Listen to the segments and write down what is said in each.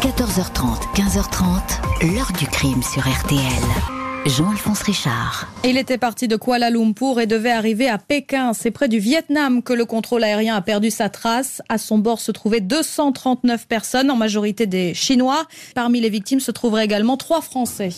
14h30, 15h30, l'heure du crime sur RTL. Jean-Alphonse Richard. Il était parti de Kuala Lumpur et devait arriver à Pékin. C'est près du Vietnam que le contrôle aérien a perdu sa trace. À son bord se trouvaient 239 personnes, en majorité des Chinois. Parmi les victimes se trouveraient également trois Français.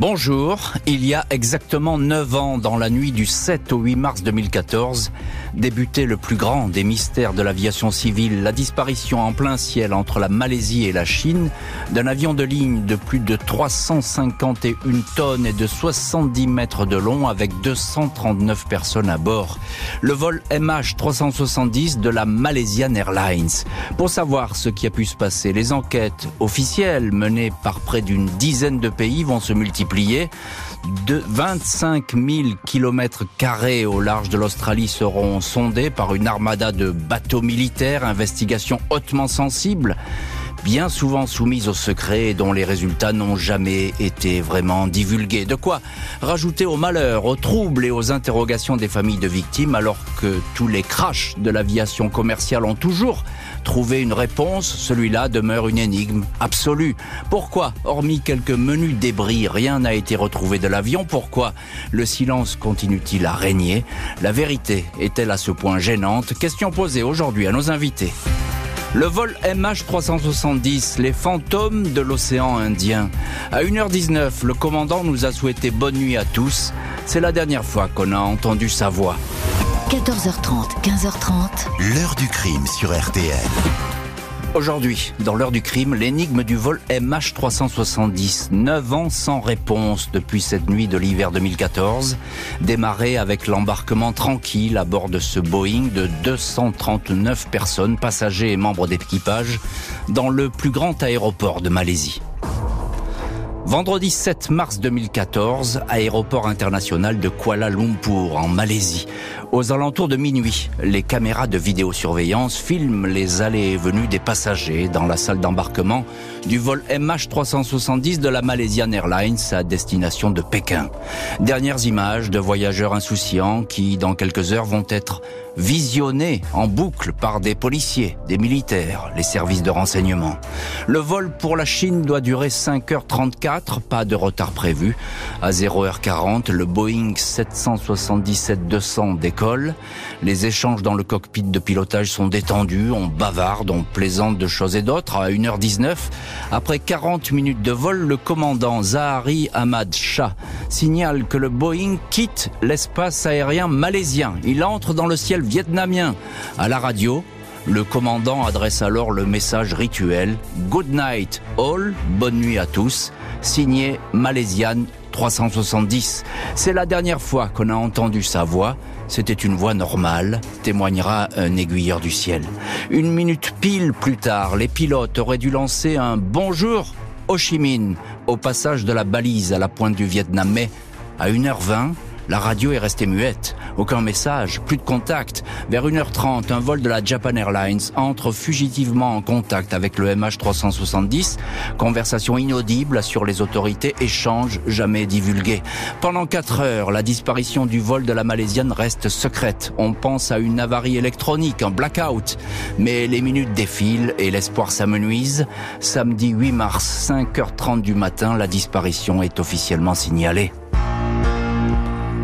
Bonjour, il y a exactement 9 ans, dans la nuit du 7 au 8 mars 2014, débutait le plus grand des mystères de l'aviation civile, la disparition en plein ciel entre la Malaisie et la Chine d'un avion de ligne de plus de 351 tonnes et de 70 mètres de long avec 239 personnes à bord. Le vol MH370 de la Malaysian Airlines. Pour savoir ce qui a pu se passer, les enquêtes officielles menées par près d'une dizaine de pays vont se multiplier de 25 000 kilomètres carrés au large de l'Australie seront sondés par une armada de bateaux militaires, investigation hautement sensible bien souvent soumise au secret et dont les résultats n'ont jamais été vraiment divulgués. De quoi rajouter au malheur, aux troubles et aux interrogations des familles de victimes alors que tous les crashs de l'aviation commerciale ont toujours trouvé une réponse, celui-là demeure une énigme absolue. Pourquoi, hormis quelques menus débris, rien n'a été retrouvé de l'avion? Pourquoi le silence continue-t-il à régner? La vérité est-elle à ce point gênante? Question posée aujourd'hui à nos invités. Le vol MH370, les fantômes de l'océan Indien. À 1h19, le commandant nous a souhaité bonne nuit à tous. C'est la dernière fois qu'on a entendu sa voix. 14h30, 15h30. L'heure du crime sur RTL. Aujourd'hui, dans l'heure du crime, l'énigme du vol MH370. 9 ans sans réponse depuis cette nuit de l'hiver 2014. Démarré avec l'embarquement tranquille à bord de ce Boeing de 239 personnes, passagers et membres d'équipage, dans le plus grand aéroport de Malaisie. Vendredi 7 mars 2014, aéroport international de Kuala Lumpur en Malaisie. Aux alentours de minuit, les caméras de vidéosurveillance filment les allées et venues des passagers dans la salle d'embarquement du vol MH370 de la Malaysian Airlines à destination de Pékin. Dernières images de voyageurs insouciants qui, dans quelques heures, vont être visionnés en boucle par des policiers, des militaires, les services de renseignement. Le vol pour la Chine doit durer 5h34, pas de retard prévu. À 0h40, le Boeing 777-200 décolle les échanges dans le cockpit de pilotage sont détendus, on bavarde, on plaisante de choses et d'autres. À 1h19, après 40 minutes de vol, le commandant Zahari Ahmad Shah signale que le Boeing quitte l'espace aérien malaisien. Il entre dans le ciel vietnamien. À la radio, le commandant adresse alors le message rituel Good night all, bonne nuit à tous, signé Malaysian 370. C'est la dernière fois qu'on a entendu sa voix. C'était une voix normale, témoignera un aiguilleur du ciel. Une minute pile plus tard, les pilotes auraient dû lancer un bonjour Ho Chi Minh au passage de la balise à la pointe du Vietnam. Mais à 1h20, la radio est restée muette. Aucun message, plus de contact. Vers 1h30, un vol de la Japan Airlines entre fugitivement en contact avec le MH370. Conversation inaudible sur les autorités, échange jamais divulgué. Pendant 4 heures, la disparition du vol de la Malaisienne reste secrète. On pense à une avarie électronique, un blackout. Mais les minutes défilent et l'espoir s'amenuise. Samedi 8 mars, 5h30 du matin, la disparition est officiellement signalée.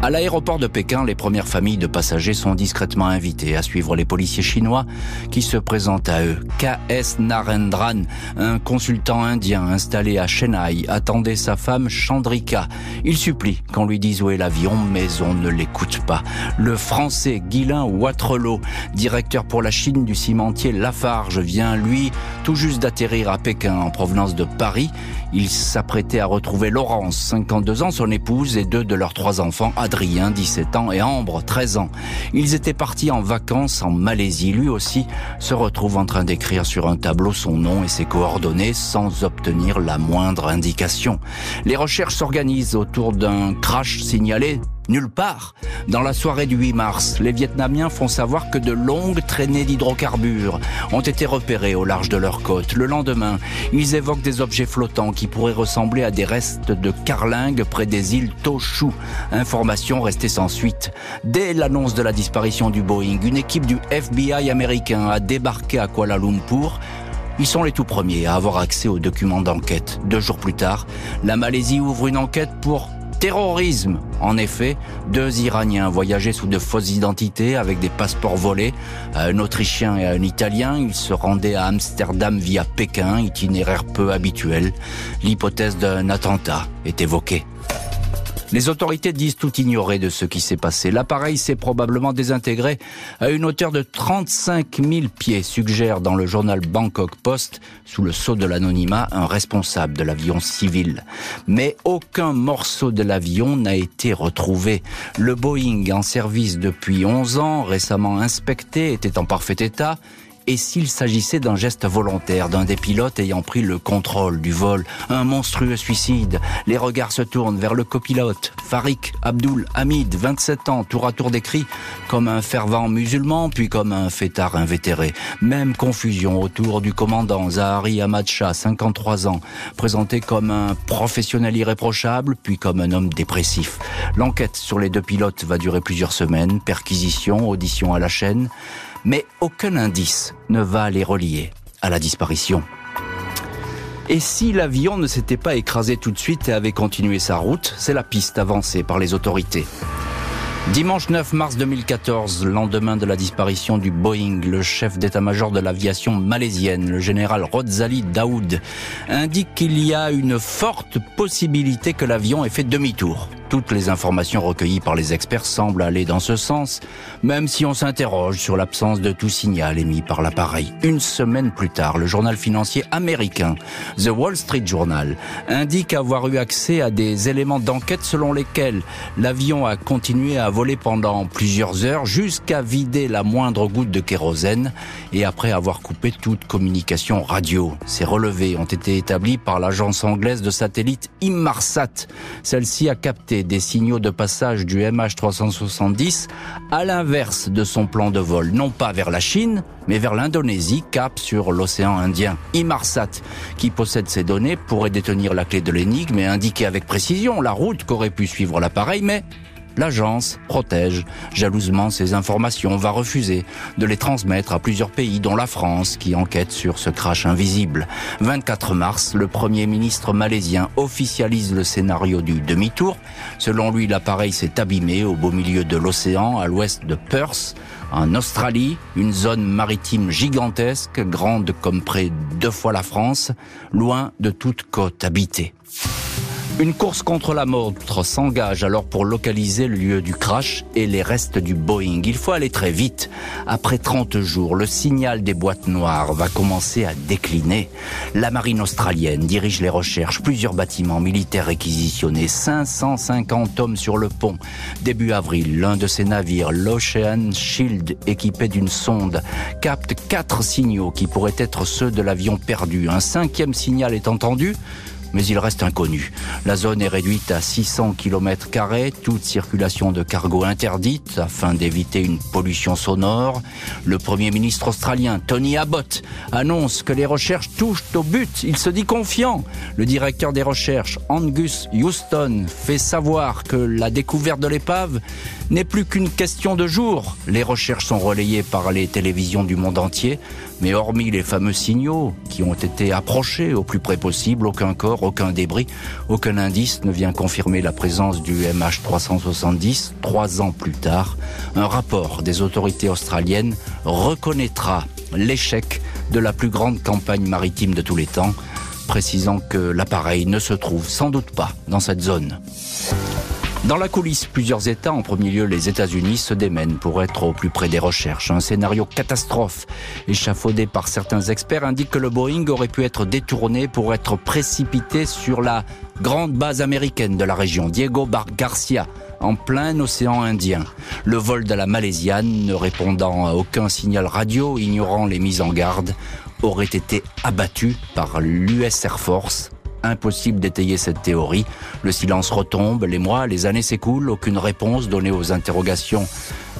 À l'aéroport de Pékin, les premières familles de passagers sont discrètement invitées à suivre les policiers chinois qui se présentent à eux. K.S. Narendran, un consultant indien installé à Chennai, attendait sa femme Chandrika. Il supplie qu'on lui dise où est l'avion, mais on ne l'écoute pas. Le français Guilain Watrelot, directeur pour la Chine du cimentier Lafarge, vient lui tout juste d'atterrir à Pékin en provenance de Paris. Il s'apprêtait à retrouver Laurence, 52 ans, son épouse et deux de leurs trois enfants, Adrien, 17 ans, et Ambre, 13 ans. Ils étaient partis en vacances en Malaisie. Lui aussi se retrouve en train d'écrire sur un tableau son nom et ses coordonnées sans obtenir la moindre indication. Les recherches s'organisent autour d'un crash signalé Nulle part. Dans la soirée du 8 mars, les Vietnamiens font savoir que de longues traînées d'hydrocarbures ont été repérées au large de leur côte. Le lendemain, ils évoquent des objets flottants qui pourraient ressembler à des restes de carlingues près des îles Toshu. Information restée sans suite. Dès l'annonce de la disparition du Boeing, une équipe du FBI américain a débarqué à Kuala Lumpur Ils sont les tout premiers à avoir accès aux documents d'enquête. Deux jours plus tard, la Malaisie ouvre une enquête pour terrorisme. En effet, deux Iraniens voyageaient sous de fausses identités avec des passeports volés. Un Autrichien et un Italien, ils se rendaient à Amsterdam via Pékin, itinéraire peu habituel. L'hypothèse d'un attentat est évoquée. Les autorités disent tout ignorer de ce qui s'est passé. L'appareil s'est probablement désintégré à une hauteur de 35 000 pieds, suggère dans le journal Bangkok Post, sous le sceau de l'anonymat, un responsable de l'avion civil. Mais aucun morceau de l'avion n'a été retrouvé. Le Boeing, en service depuis 11 ans, récemment inspecté, était en parfait état et s'il s'agissait d'un geste volontaire d'un des pilotes ayant pris le contrôle du vol, un monstrueux suicide. Les regards se tournent vers le copilote, Farik Abdul Hamid, 27 ans, tour à tour décrit comme un fervent musulman, puis comme un fêtard invétéré. Même confusion autour du commandant Zahari Ahmad Shah, 53 ans, présenté comme un professionnel irréprochable, puis comme un homme dépressif. L'enquête sur les deux pilotes va durer plusieurs semaines, perquisition, audition à la chaîne mais aucun indice ne va les relier à la disparition. Et si l'avion ne s'était pas écrasé tout de suite et avait continué sa route, c'est la piste avancée par les autorités. Dimanche 9 mars 2014, lendemain de la disparition du Boeing, le chef d'état-major de l'aviation malaisienne, le général Rodzali Daoud, indique qu'il y a une forte possibilité que l'avion ait fait demi-tour. Toutes les informations recueillies par les experts semblent aller dans ce sens, même si on s'interroge sur l'absence de tout signal émis par l'appareil. Une semaine plus tard, le journal financier américain The Wall Street Journal indique avoir eu accès à des éléments d'enquête selon lesquels l'avion a continué à voler pendant plusieurs heures jusqu'à vider la moindre goutte de kérosène et après avoir coupé toute communication radio. Ces relevés ont été établis par l'agence anglaise de satellite Inmarsat. Celle-ci a capté des signaux de passage du MH370 à l'inverse de son plan de vol, non pas vers la Chine, mais vers l'Indonésie, cap sur l'océan Indien. Imarsat, qui possède ces données, pourrait détenir la clé de l'énigme et indiquer avec précision la route qu'aurait pu suivre l'appareil, mais l'agence protège jalousement ces informations, va refuser de les transmettre à plusieurs pays, dont la France, qui enquête sur ce crash invisible. 24 mars, le Premier ministre malaisien officialise le scénario du demi-tour. Selon lui, l'appareil s'est abîmé au beau milieu de l'océan, à l'ouest de Perth, en Australie, une zone maritime gigantesque, grande comme près deux fois la France, loin de toute côte habitée. Une course contre la montre s'engage alors pour localiser le lieu du crash et les restes du Boeing. Il faut aller très vite. Après 30 jours, le signal des boîtes noires va commencer à décliner. La marine australienne dirige les recherches. Plusieurs bâtiments militaires réquisitionnés. 550 hommes sur le pont. Début avril, l'un de ces navires, l'Ocean Shield, équipé d'une sonde, capte quatre signaux qui pourraient être ceux de l'avion perdu. Un cinquième signal est entendu mais il reste inconnu. La zone est réduite à 600 km toute circulation de cargo interdite afin d'éviter une pollution sonore. Le Premier ministre australien Tony Abbott annonce que les recherches touchent au but. Il se dit confiant. Le directeur des recherches, Angus Houston, fait savoir que la découverte de l'épave n'est plus qu'une question de jours. Les recherches sont relayées par les télévisions du monde entier, mais hormis les fameux signaux qui ont été approchés au plus près possible, aucun corps, aucun débris, aucun indice ne vient confirmer la présence du MH370. Trois ans plus tard, un rapport des autorités australiennes reconnaîtra l'échec de la plus grande campagne maritime de tous les temps, précisant que l'appareil ne se trouve sans doute pas dans cette zone. Dans la coulisse, plusieurs États, en premier lieu les États-Unis, se démènent pour être au plus près des recherches. Un scénario catastrophe, échafaudé par certains experts, indique que le Boeing aurait pu être détourné pour être précipité sur la grande base américaine de la région, Diego Bar Garcia, en plein océan Indien. Le vol de la Malaisiane, ne répondant à aucun signal radio, ignorant les mises en garde, aurait été abattu par l'US Air Force Impossible d'étayer cette théorie. Le silence retombe, les mois, les années s'écoulent, aucune réponse donnée aux interrogations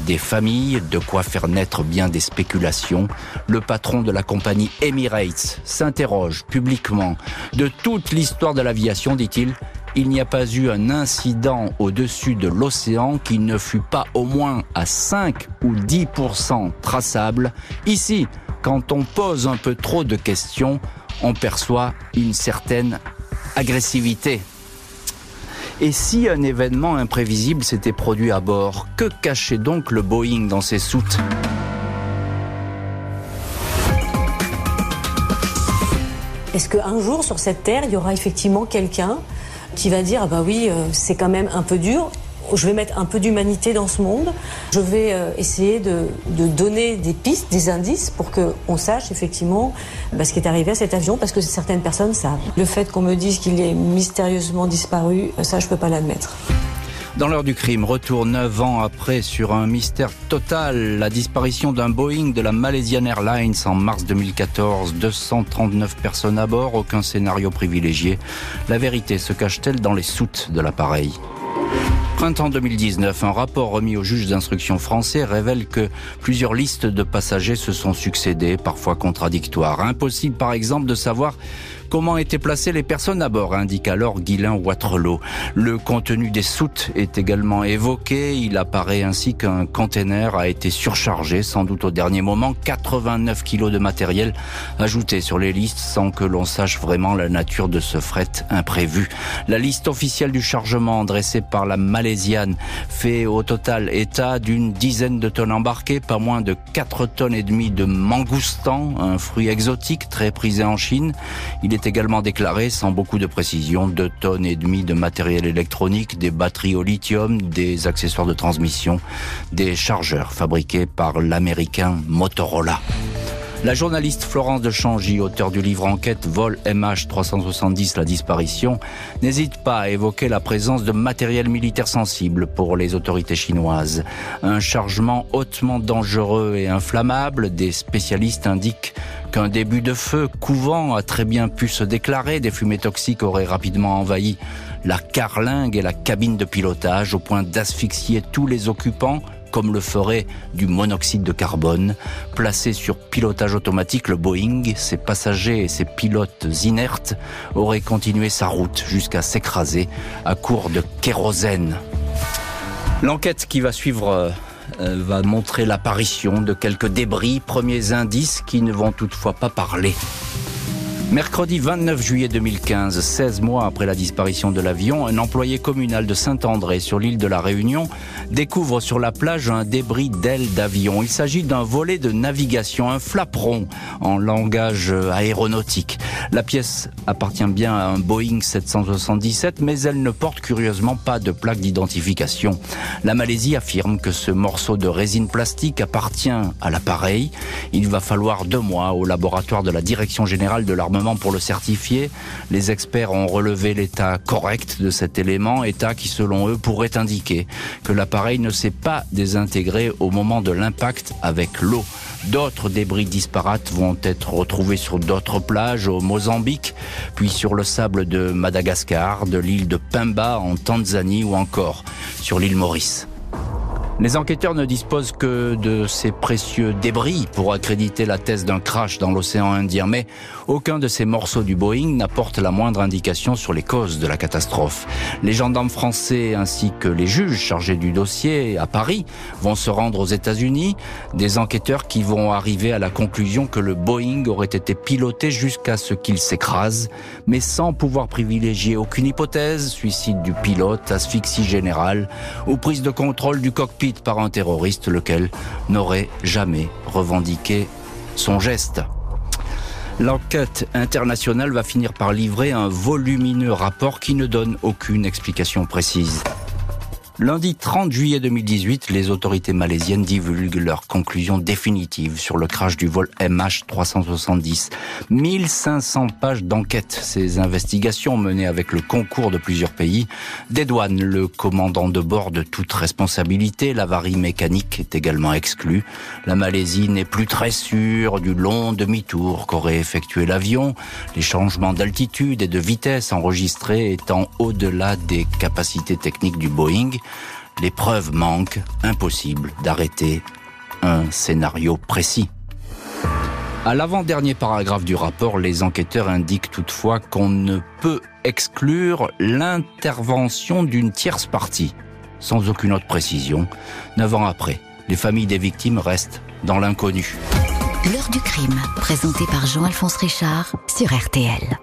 des familles, de quoi faire naître bien des spéculations. Le patron de la compagnie Emirates s'interroge publiquement de toute l'histoire de l'aviation, dit-il. il n'y a pas eu un incident au-dessus de l'océan qui ne fut pas au moins à 5 ou 10% traçable. Ici, quand on pose un peu trop de questions, on perçoit une certaine agressivité. Et si un événement imprévisible s'était produit à bord, que cachait donc le Boeing dans ses soutes? Est-ce qu'un jour sur cette terre, il y aura effectivement quelqu'un qui va dire ah bah oui, euh, c'est quand même un peu dur, je vais mettre un peu d'humanité dans ce monde. Je vais euh, essayer de, donner des pistes, des indices pour qu'on sache effectivement bah, ce qui est arrivé à cet avion, parce que certaines personnes savent. Le fait qu'on me dise qu'il est mystérieusement disparu, ça, je peux pas l'admettre. Dans l'heure du crime, retour neuf ans après sur un mystère total, la disparition d'un Boeing de la Malaysian Airlines en mars 2014, 239 personnes à bord, aucun scénario privilégié. La vérité se cache-t-elle dans les soutes de l'appareil? Printemps 2019, un rapport remis au juge d'instruction français révèle que plusieurs listes de passagers se sont succédées, parfois contradictoires. Impossible par exemple de savoir Comment étaient placées les personnes à bord, indique alors Guylain Waterloo. Le contenu des soutes est également évoqué. Il apparaît ainsi qu'un container a été surchargé, sans doute au dernier moment, 89 kilos de matériel ajouté sur les listes sans que l'on sache vraiment la nature de ce fret imprévu. La liste officielle du chargement dressée par la Malaisiane fait au total état d'une dizaine de tonnes embarquées, pas moins de 4 tonnes et demie de mangoustan, un fruit exotique très prisé en Chine. Également déclaré, sans beaucoup de précision, 2 tonnes et demie de matériel électronique, des batteries au lithium, des accessoires de transmission, des chargeurs fabriqués par l'américain Motorola. La journaliste Florence de Changy, auteur du livre Enquête Vol MH370 La disparition, n'hésite pas à évoquer la présence de matériel militaire sensible pour les autorités chinoises. Un chargement hautement dangereux et inflammable, des spécialistes indiquent qu'un début de feu couvent a très bien pu se déclarer, des fumées toxiques auraient rapidement envahi la carlingue et la cabine de pilotage au point d'asphyxier tous les occupants comme le ferait du monoxyde de carbone. Placé sur pilotage automatique, le Boeing, ses passagers et ses pilotes inertes auraient continué sa route jusqu'à s'écraser à court de kérosène. L'enquête qui va suivre euh, va montrer l'apparition de quelques débris, premiers indices qui ne vont toutefois pas parler. Mercredi 29 juillet 2015, 16 mois après la disparition de l'avion, un employé communal de Saint-André sur l'île de la Réunion découvre sur la plage un débris d'aile d'avion. Il s'agit d'un volet de navigation, un flaperon en langage aéronautique. La pièce appartient bien à un Boeing 777, mais elle ne porte curieusement pas de plaque d'identification. La Malaisie affirme que ce morceau de résine plastique appartient à l'appareil. Il va falloir deux mois au laboratoire de la Direction générale de l'armée pour le certifier. Les experts ont relevé l'état correct de cet élément, état qui selon eux pourrait indiquer que l'appareil ne s'est pas désintégré au moment de l'impact avec l'eau. D'autres débris disparates vont être retrouvés sur d'autres plages au Mozambique, puis sur le sable de Madagascar, de l'île de Pemba en Tanzanie ou encore sur l'île Maurice. Les enquêteurs ne disposent que de ces précieux débris pour accréditer la thèse d'un crash dans l'océan Indien, mais aucun de ces morceaux du Boeing n'apporte la moindre indication sur les causes de la catastrophe. Les gendarmes français ainsi que les juges chargés du dossier à Paris vont se rendre aux États-Unis, des enquêteurs qui vont arriver à la conclusion que le Boeing aurait été piloté jusqu'à ce qu'il s'écrase, mais sans pouvoir privilégier aucune hypothèse, suicide du pilote, asphyxie générale ou prise de contrôle du cockpit par un terroriste lequel n'aurait jamais revendiqué son geste. L'enquête internationale va finir par livrer un volumineux rapport qui ne donne aucune explication précise. Lundi 30 juillet 2018, les autorités malaisiennes divulguent leurs conclusions définitives sur le crash du vol MH370. 1500 pages d'enquête. Ces investigations menées avec le concours de plusieurs pays dédouanent le commandant de bord de toute responsabilité. L'avarie mécanique est également exclue. La Malaisie n'est plus très sûre du long demi-tour qu'aurait effectué l'avion. Les changements d'altitude et de vitesse enregistrés étant au-delà des capacités techniques du Boeing les preuves manquent, impossible d'arrêter un scénario précis. À l'avant-dernier paragraphe du rapport, les enquêteurs indiquent toutefois qu'on ne peut exclure l'intervention d'une tierce partie, sans aucune autre précision. Neuf ans après, les familles des victimes restent dans l'inconnu. L'heure du crime, présenté par Jean-Alphonse Richard sur RTL.